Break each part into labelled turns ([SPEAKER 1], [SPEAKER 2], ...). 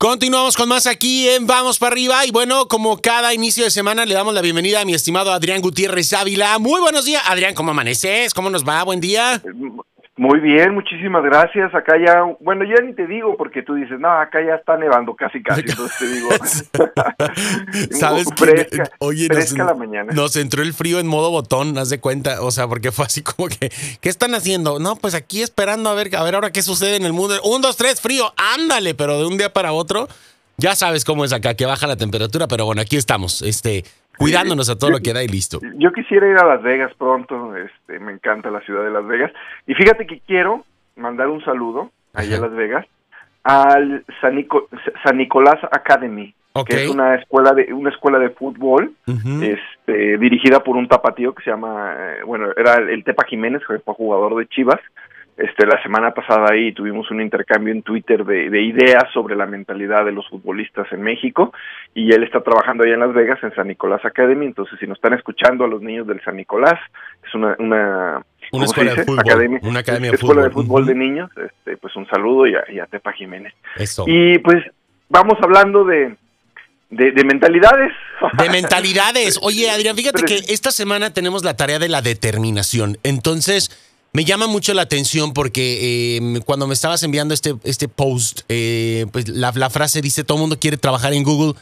[SPEAKER 1] Continuamos con más aquí en Vamos para arriba y bueno, como cada inicio de semana le damos la bienvenida a mi estimado Adrián Gutiérrez Ávila. Muy buenos días, Adrián, ¿cómo amaneces? ¿Cómo nos va? Buen día.
[SPEAKER 2] Muy bien, muchísimas gracias. Acá ya, bueno, ya ni te digo porque tú dices, no, acá ya está nevando casi casi, entonces te digo.
[SPEAKER 1] ¿Sabes
[SPEAKER 2] fresca,
[SPEAKER 1] Oye,
[SPEAKER 2] fresca
[SPEAKER 1] nos,
[SPEAKER 2] la mañana.
[SPEAKER 1] nos entró el frío en modo botón, haz de cuenta, o sea, porque fue así como que, ¿qué están haciendo? No, pues aquí esperando a ver, a ver ahora qué sucede en el mundo. Un, dos, tres, frío, ándale, pero de un día para otro, ya sabes cómo es acá, que baja la temperatura, pero bueno, aquí estamos, este, cuidándonos a todo lo que da y listo.
[SPEAKER 2] Yo quisiera ir a Las Vegas pronto, este, me encanta la ciudad de Las Vegas. Y fíjate que quiero mandar un saludo allá a Las Vegas al San, Nico- San Nicolás Academy, que es una escuela de una escuela de fútbol este, dirigida por un tapatío que se llama, eh, bueno, era el, el Tepa Jiménez, que fue jugador de Chivas. Este, la semana pasada ahí tuvimos un intercambio en Twitter de, de ideas sobre la mentalidad de los futbolistas en México y él está trabajando allá en Las Vegas en San Nicolás Academy, entonces si nos están escuchando a los niños del San Nicolás, es una, una, ¿cómo se
[SPEAKER 1] escuela de fútbol,
[SPEAKER 2] Academia,
[SPEAKER 1] una academia de
[SPEAKER 2] escuela de
[SPEAKER 1] fútbol.
[SPEAKER 2] fútbol de niños, este, pues un saludo y a, y a Tepa Jiménez.
[SPEAKER 1] Eso.
[SPEAKER 2] Y pues vamos hablando de, de, de mentalidades.
[SPEAKER 1] De mentalidades. Oye, Adrián, fíjate que esta semana tenemos la tarea de la determinación. Entonces, me llama mucho la atención porque eh, cuando me estabas enviando este, este post, eh, pues la, frase dice, todo el mundo quiere trabajar en Google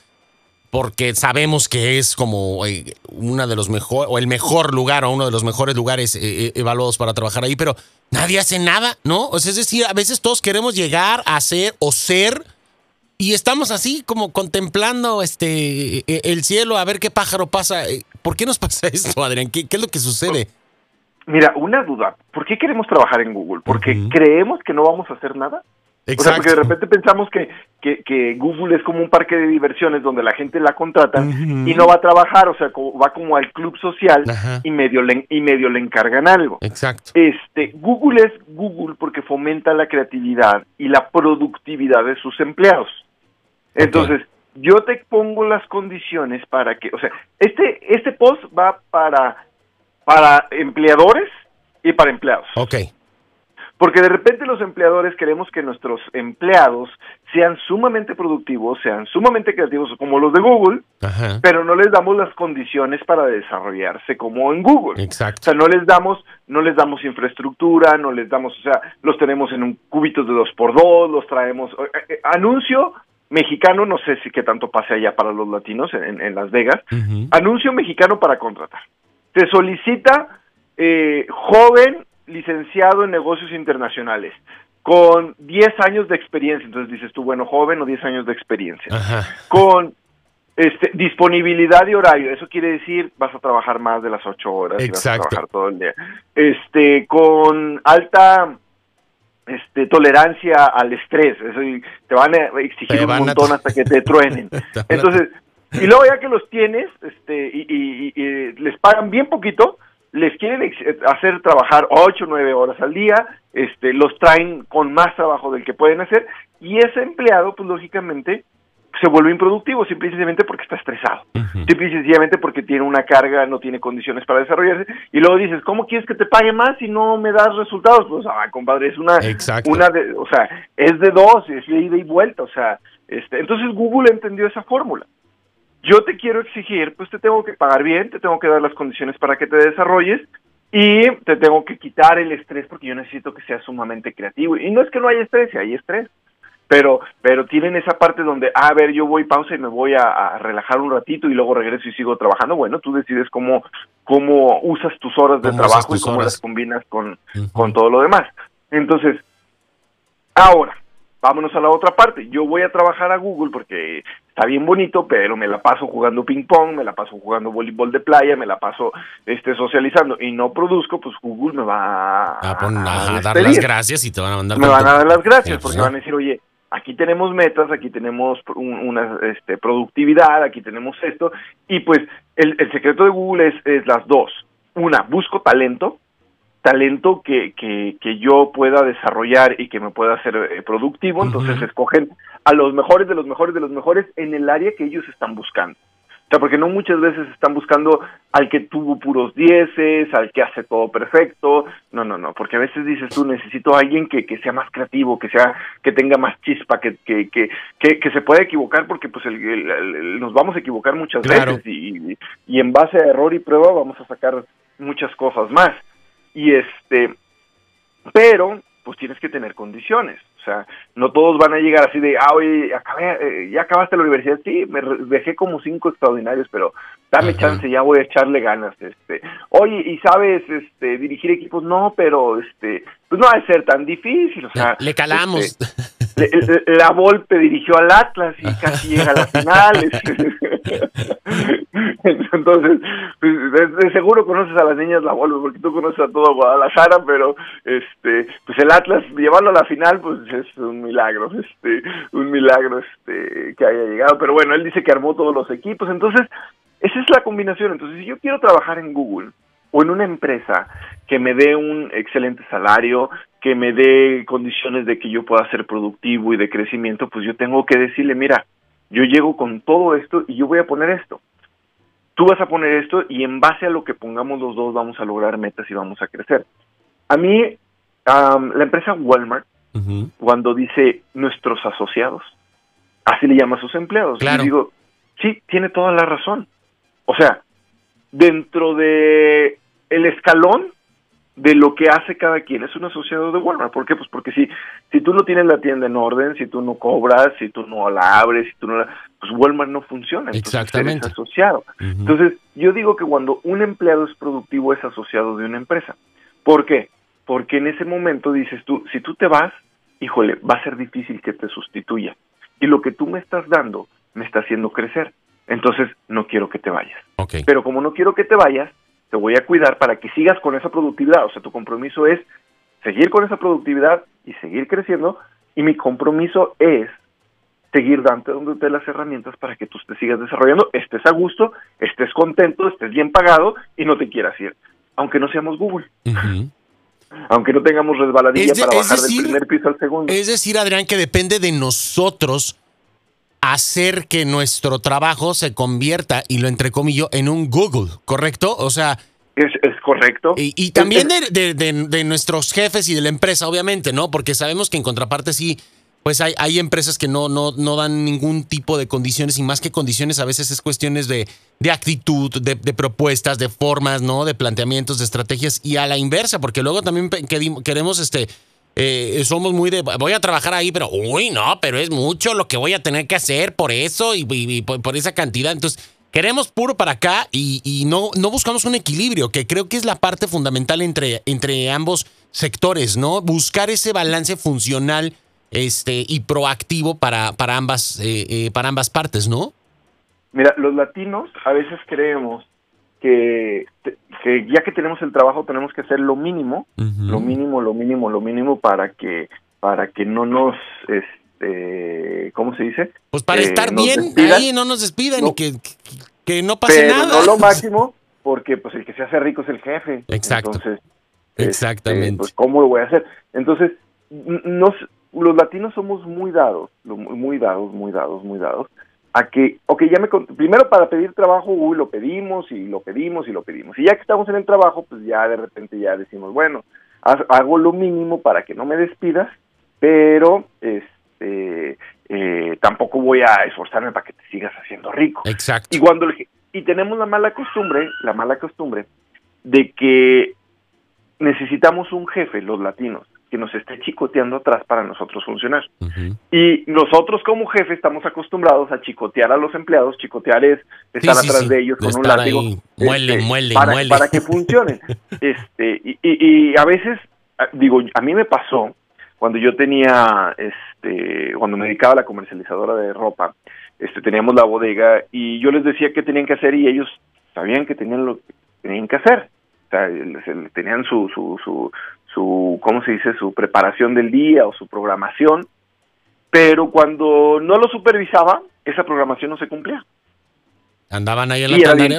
[SPEAKER 1] porque sabemos que es como eh, una de los mejor o el mejor lugar o uno de los mejores lugares eh, eh, evaluados para trabajar ahí, pero nadie hace nada, ¿no? O sea, es decir, a veces todos queremos llegar a ser o ser y estamos así como contemplando este e- el cielo a ver qué pájaro pasa. ¿Por qué nos pasa esto, Adrián? ¿Qué, qué es lo que sucede?
[SPEAKER 2] Mira, una duda. ¿Por qué queremos trabajar en Google? ¿Porque creemos que no vamos a hacer nada? O sea, porque de repente pensamos que, que, que Google es como un parque de diversiones donde la gente la contrata y no va a trabajar, o sea, como- va como al club social
[SPEAKER 1] Ajá.
[SPEAKER 2] y medio le, y medio le encargan algo.
[SPEAKER 1] Exacto.
[SPEAKER 2] Este, Google es Google porque fomenta la creatividad y la productividad de sus empleados. Entonces, yo te pongo las condiciones para que, o sea, este este post va para para empleadores y para empleados.
[SPEAKER 1] Ok.
[SPEAKER 2] Porque de repente los empleadores queremos que nuestros empleados sean sumamente productivos, sean sumamente creativos como los de Google,
[SPEAKER 1] Ajá.
[SPEAKER 2] pero no les damos las condiciones para desarrollarse como en Google. O
[SPEAKER 1] Exacto.
[SPEAKER 2] sea, no les damos, no les damos infraestructura, no les damos, o sea, los tenemos en un cubitos de dos por dos, los traemos. eh, eh, anuncio mexicano, no sé si qué tanto pase allá para los latinos en, en Las Vegas. Anuncio mexicano para contratar. Se solicita eh, joven licenciado en negocios internacionales con 10 años de experiencia. Entonces dices tú, bueno, joven o 10 años de experiencia
[SPEAKER 1] Ajá.
[SPEAKER 2] con este, disponibilidad de horario. Eso quiere decir vas a trabajar más de las ocho horas y vas a
[SPEAKER 1] Exacto.
[SPEAKER 2] trabajar todo el día. Este, con alta este, tolerancia al estrés. Eso y te van a exigir un
[SPEAKER 1] a-
[SPEAKER 2] montón hasta que te truenen. Entonces, y luego ya que los tienes este, y, y- y- y les pagan bien poquito, les quieren ex- hacer trabajar ocho, nueve horas al día, este, los traen con más trabajo del que pueden hacer y ese empleado, pues lógicamente, se vuelve improductivo simple y sencillamente porque está estresado.
[SPEAKER 1] Ujú.
[SPEAKER 2] Simple y sencillamente porque tiene una carga, no tiene condiciones para desarrollarse. Y luego dices, ¿cómo quieres que te pague más si no me das resultados? Pues, ah, compadre, es una,
[SPEAKER 1] Exacto.
[SPEAKER 2] una de, o sea, es de dos, es de ida y vuelta, o sea, este, entonces Google entendió esa fórmula. Yo te quiero exigir, pues te tengo que pagar bien, te tengo que dar las condiciones para que te desarrolles y te tengo que quitar el estrés porque yo necesito que seas sumamente creativo. Y no es que no haya estrés, hay estrés, pero pero tienen esa parte donde, ah, a ver, yo voy pausa y me voy a, a relajar un ratito y luego regreso y sigo trabajando. Bueno, tú decides cómo cómo usas tus horas de trabajo y cómo
[SPEAKER 1] horas.
[SPEAKER 2] las combinas con, con todo lo demás. Entonces, ahora, vámonos a la otra parte. Yo voy a trabajar a Google porque está bien bonito, pero me la paso jugando ping pong, me la paso jugando voleibol de playa, me la paso este socializando y no produzco, pues Google me va
[SPEAKER 1] A, pon- a dar las gracias y te van a mandar.
[SPEAKER 2] me van a dar las gracias
[SPEAKER 1] Sí,
[SPEAKER 2] porque van a decir, oye, aquí tenemos metas, aquí tenemos un- una este, productividad, aquí tenemos esto, y pues el, el secreto de Google es, es las dos. Una, busco talento, talento que, que, que yo pueda desarrollar y que me pueda hacer eh, productivo, entonces escogen a los mejores de los mejores de los mejores en el área que ellos están buscando. O sea, porque no muchas veces están buscando al que tuvo puros dieces, al que hace todo perfecto. No, no, no, porque a veces dices tú, necesito a alguien que, que sea más creativo, que sea que tenga más chispa, que, que, que, que, se pueda equivocar, porque pues el, nos vamos a equivocar muchas veces y, y en base a error y prueba vamos a sacar muchas cosas más. Y este, pero pues tienes que tener condiciones. O sea, no todos van a llegar así de, ah, oye, acabé, eh, ya acabaste la universidad. Sí, me dejé como cinco extraordinarios, pero dame chance, ya voy a echarle ganas. este Oye, ¿y sabes este dirigir equipos? No, pero este pues no va a ser tan difícil. O sea,
[SPEAKER 1] le calamos.
[SPEAKER 2] Este, la Volpe dirigió al Atlas y casi llega a las finales. Entonces, pues, de, seguro conoces a las niñas la Volpe porque tú conoces a todo Guadalajara, pero este, pues el Atlas llevarlo a la final, pues es un milagro, este, un milagro este que haya llegado. Pero bueno, él dice que armó todos los equipos, entonces esa es la combinación. Entonces, si yo quiero trabajar en Google o en una empresa que me dé un excelente salario, que me dé condiciones de que yo pueda ser productivo y de crecimiento, pues yo tengo que decirle, mira, yo llego con todo esto y yo voy a poner esto. Tú vas a poner esto y en base a lo que pongamos los dos vamos a lograr metas y vamos a crecer. A mí, la empresa Walmart, cuando dice nuestros asociados, así le llama a sus empleados,
[SPEAKER 1] claro.
[SPEAKER 2] digo, sí, tiene toda la razón. O sea, dentro de el escalón de lo que hace cada quien. Es un asociado de Walmart. ¿Por qué? Pues porque si, si tú no tienes la tienda en orden, si tú no cobras, si tú no la abres, si tú no la... Pues Walmart no funciona.
[SPEAKER 1] Exactamente.
[SPEAKER 2] Eres asociado. Entonces, yo digo que cuando un empleado es productivo es asociado de una empresa. ¿Por qué? Porque en ese momento dices tú, si tú te vas, híjole, va a ser difícil que te sustituya. Y lo que tú me estás dando me está haciendo crecer. Entonces, no quiero que te vayas. Pero como no quiero que te vayas, te voy a cuidar para que sigas con esa productividad. O sea, tu compromiso es seguir con esa productividad y seguir creciendo. Y mi compromiso es seguir dándote las herramientas para que tú te sigas desarrollando, estés a gusto, estés contento, estés bien pagado y no te quieras ir. Aunque no seamos Google. Aunque no tengamos resbaladilla para bajar del primer piso al segundo.
[SPEAKER 1] Es decir, Adrián, que depende de nosotros hacer que nuestro trabajo se convierta, y lo entrecomillo, en un Google, ¿correcto? O sea...
[SPEAKER 2] Es, correcto.
[SPEAKER 1] Y, también de, de, nuestros jefes y de la empresa, obviamente, ¿no? Porque sabemos que en contraparte sí, pues hay, hay empresas que no, no, no dan ningún tipo de condiciones y más que condiciones a veces es cuestiones de, de actitud, de, propuestas, de formas, ¿no? De planteamientos, de estrategias y a la inversa, porque luego también queremos este eh, somos muy de, voy a trabajar ahí, pero, uy, no, pero es mucho lo que voy a tener que hacer por eso y, por, esa cantidad. Entonces, queremos puro para acá y, no, no buscamos un equilibrio, que creo que es la parte fundamental entre, entre ambos sectores, ¿no? Buscar ese balance funcional este, y proactivo para, para, ambas, eh, eh, para ambas partes, ¿no?
[SPEAKER 2] Mira, los latinos a veces creemos que, que, ya que tenemos el trabajo tenemos que hacer lo mínimo, lo mínimo, lo mínimo, lo mínimo para que para que no nos este ¿cómo se dice?
[SPEAKER 1] Pues para estar eh, bien ahí no nos despidan y que, que, no pase
[SPEAKER 2] pero
[SPEAKER 1] nada.
[SPEAKER 2] No lo máximo porque pues el que se hace rico es el jefe.
[SPEAKER 1] Exacto.
[SPEAKER 2] Entonces,
[SPEAKER 1] Exactamente.
[SPEAKER 2] Este, pues cómo lo voy a hacer. Entonces, nos, los latinos somos muy dados, muy dados, muy dados, muy dados a que, ok, ya me, primero para pedir trabajo, uy, lo pedimos y lo pedimos y lo pedimos. Y ya que estamos en el trabajo, pues ya de repente ya decimos, bueno, hago lo mínimo para que no me despidas, pero este eh, tampoco voy a esforzarme para que te sigas haciendo rico.
[SPEAKER 1] Exacto.
[SPEAKER 2] Y cuando y tenemos la mala costumbre, la mala costumbre de que necesitamos un jefe, los latinos, que nos esté chicoteando atrás para nosotros funcionar. Y nosotros como jefe estamos acostumbrados a chicotear a los empleados, chicotear es estar atrás de ellos con un látigo
[SPEAKER 1] muele, este, muele,
[SPEAKER 2] para,
[SPEAKER 1] muele.
[SPEAKER 2] para que funcionen. este, y, y, a veces, digo, a mí me pasó cuando yo tenía, este, cuando me dedicaba a la comercializadora de ropa, este, teníamos la bodega y yo les decía qué tenían que hacer y ellos sabían que tenían lo que tenían que hacer. O sea, tenían su, su, su, su, ¿cómo se dice?, su preparación del día o su programación, pero cuando no lo supervisaba, esa programación no se cumplía.
[SPEAKER 1] Andaban ahí en la
[SPEAKER 2] era bien,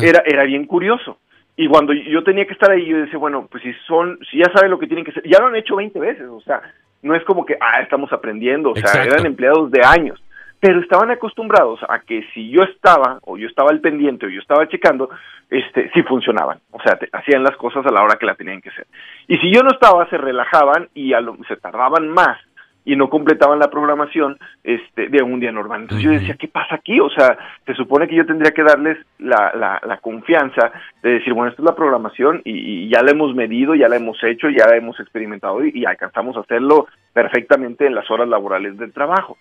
[SPEAKER 2] era, era bien curioso. Y cuando yo tenía que estar ahí, yo decía, bueno, pues si son, si ya saben lo que tienen que hacer, ya lo han hecho 20 veces, o sea, no es como que, ah, estamos aprendiendo, o sea, eran empleados de años. Pero estaban acostumbrados a que si yo estaba, o yo estaba al pendiente, o yo estaba checando, este, sí funcionaban, o sea, hacían las cosas a la hora que la tenían que hacer. Y si yo no estaba, se relajaban y a lo, se tardaban más y no completaban la programación este, de un día normal. Entonces yo decía, ¿qué pasa aquí? O sea, se supone que yo tendría que darles la, la, la confianza de decir, bueno, esta es la programación y, ya la hemos medido, ya la hemos hecho, ya la hemos experimentado y, y, alcanzamos a hacerlo perfectamente en las horas laborales del trabajo.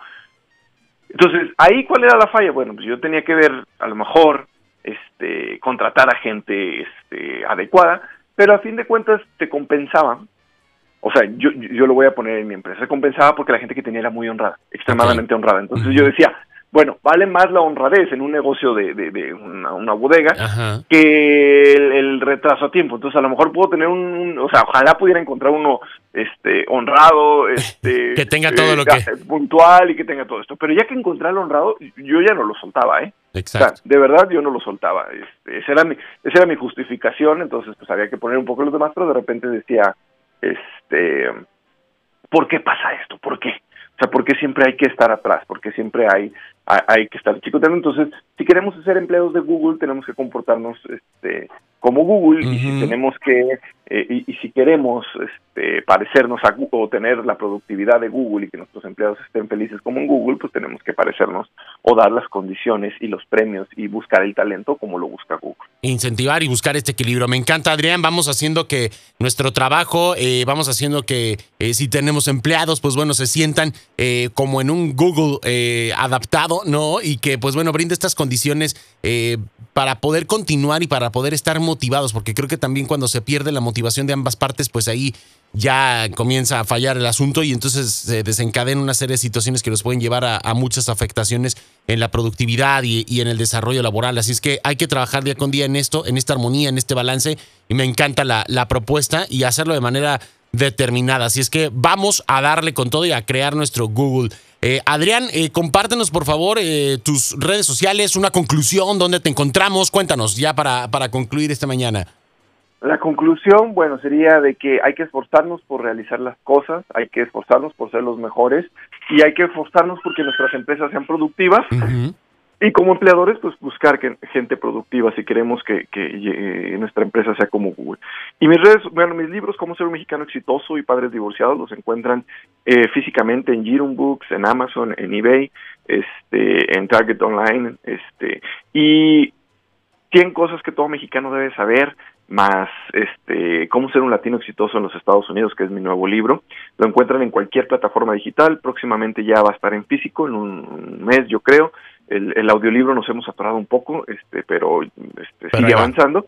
[SPEAKER 2] Entonces, ahí cuál era la falla? Bueno, pues yo tenía que ver, a lo mejor, este, contratar a gente este, adecuada, pero a fin de cuentas te compensaba o sea, yo, yo lo voy a poner en mi empresa, se compensaba porque la gente que tenía era muy honrada, extremadamente honrada. Entonces yo decía, bueno, vale más la honradez en un negocio de, de, una, bodega que el, retraso a tiempo. Entonces a lo mejor puedo tener un, o sea, ojalá pudiera encontrar uno este honrado, este
[SPEAKER 1] que tenga todo lo que
[SPEAKER 2] puntual y que tenga todo esto. Pero ya que encontré al honrado, yo ya no lo soltaba, ¿eh?
[SPEAKER 1] Exacto.
[SPEAKER 2] de verdad yo no lo soltaba. Este, esa era mi, esa era mi justificación. Entonces pues había que poner un poco los demás, pero de repente decía este, ¿por qué pasa esto? ¿Por qué? O sea, ¿por qué siempre hay que estar atrás? ¿Por qué siempre hay, hay, que estar chicoteando? Entonces, si queremos ser empleados de Google, tenemos que comportarnos este, como Google y si tenemos que eh, y, si queremos este, parecernos a o tener la productividad de Google y que nuestros empleados estén felices como en Google, pues tenemos que parecernos o dar las condiciones y los premios y buscar el talento como lo busca Google.
[SPEAKER 1] Incentivar y buscar este equilibrio. Me encanta, Adrián. Vamos haciendo que nuestro trabajo, eh, vamos haciendo que eh, si tenemos empleados, pues bueno, se sientan como en un Google adaptado, ¿no? Y que, pues bueno, brinde estas condiciones para poder continuar y para poder estar motivados, porque creo que también cuando se pierde la motivación de ambas partes, pues ahí ya comienza a fallar el asunto y entonces se desencadenan una serie de situaciones que nos pueden llevar a, muchas afectaciones en la productividad y, en el desarrollo laboral. Así es que hay que trabajar día con día en esto, en esta armonía, en este balance y me encanta la, la propuesta y hacerlo de manera determinada. Así es que vamos a darle con todo y a crear nuestro Google. Eh, Adrián, eh, compártenos por favor eh, tus redes sociales, una conclusión, dónde te encontramos, cuéntanos ya para, para concluir esta mañana.
[SPEAKER 2] La conclusión, bueno, sería de que hay que esforzarnos por realizar las cosas, hay que esforzarnos por ser los mejores y hay que esforzarnos porque nuestras empresas sean productivas. Y como empleadores, pues buscar que, gente productiva si queremos que, que nuestra empresa sea como Google. Y mis redes, bueno, mis libros, Cómo ser un mexicano exitoso y padres divorciados, los encuentran eh, físicamente en Girum Books, en Amazon, en eBay, este, en Target Online, este, y 100 cosas que todo mexicano debe saber, más este cómo ser un latino exitoso en los Estados Unidos, que es mi nuevo libro. Lo encuentran en cualquier plataforma digital, próximamente ya va a estar en físico, en un mes yo creo, el, audiolibro nos hemos atorado un poco, este, pero, este, sigue avanzando,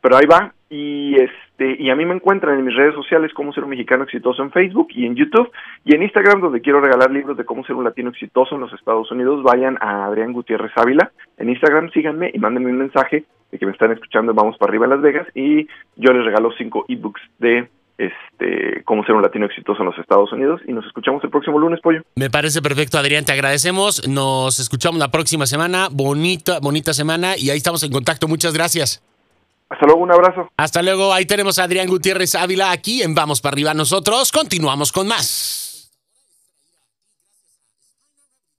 [SPEAKER 2] pero ahí va. Y este y a mí me encuentran en mis redes sociales como ser un mexicano exitoso en Facebook y en YouTube y en Instagram donde quiero regalar libros de cómo ser un latino exitoso en los Estados Unidos. Vayan a Adrián Gutiérrez Ávila en Instagram, síganme y mándenme un mensaje de que me están escuchando Vamos para arriba en Las Vegas y yo les regalo cinco ebooks de este, cómo ser un latino exitoso en los Estados Unidos y nos escuchamos el próximo lunes, Pollo.
[SPEAKER 1] Me parece perfecto, Adrián, te agradecemos. Nos escuchamos la próxima semana. Bonita, bonita semana y ahí estamos en contacto. Muchas gracias.
[SPEAKER 2] Hasta luego, un abrazo.
[SPEAKER 1] Hasta luego, ahí tenemos a Adrián Gutiérrez Ávila aquí en Vamos para arriba. Nosotros continuamos con más.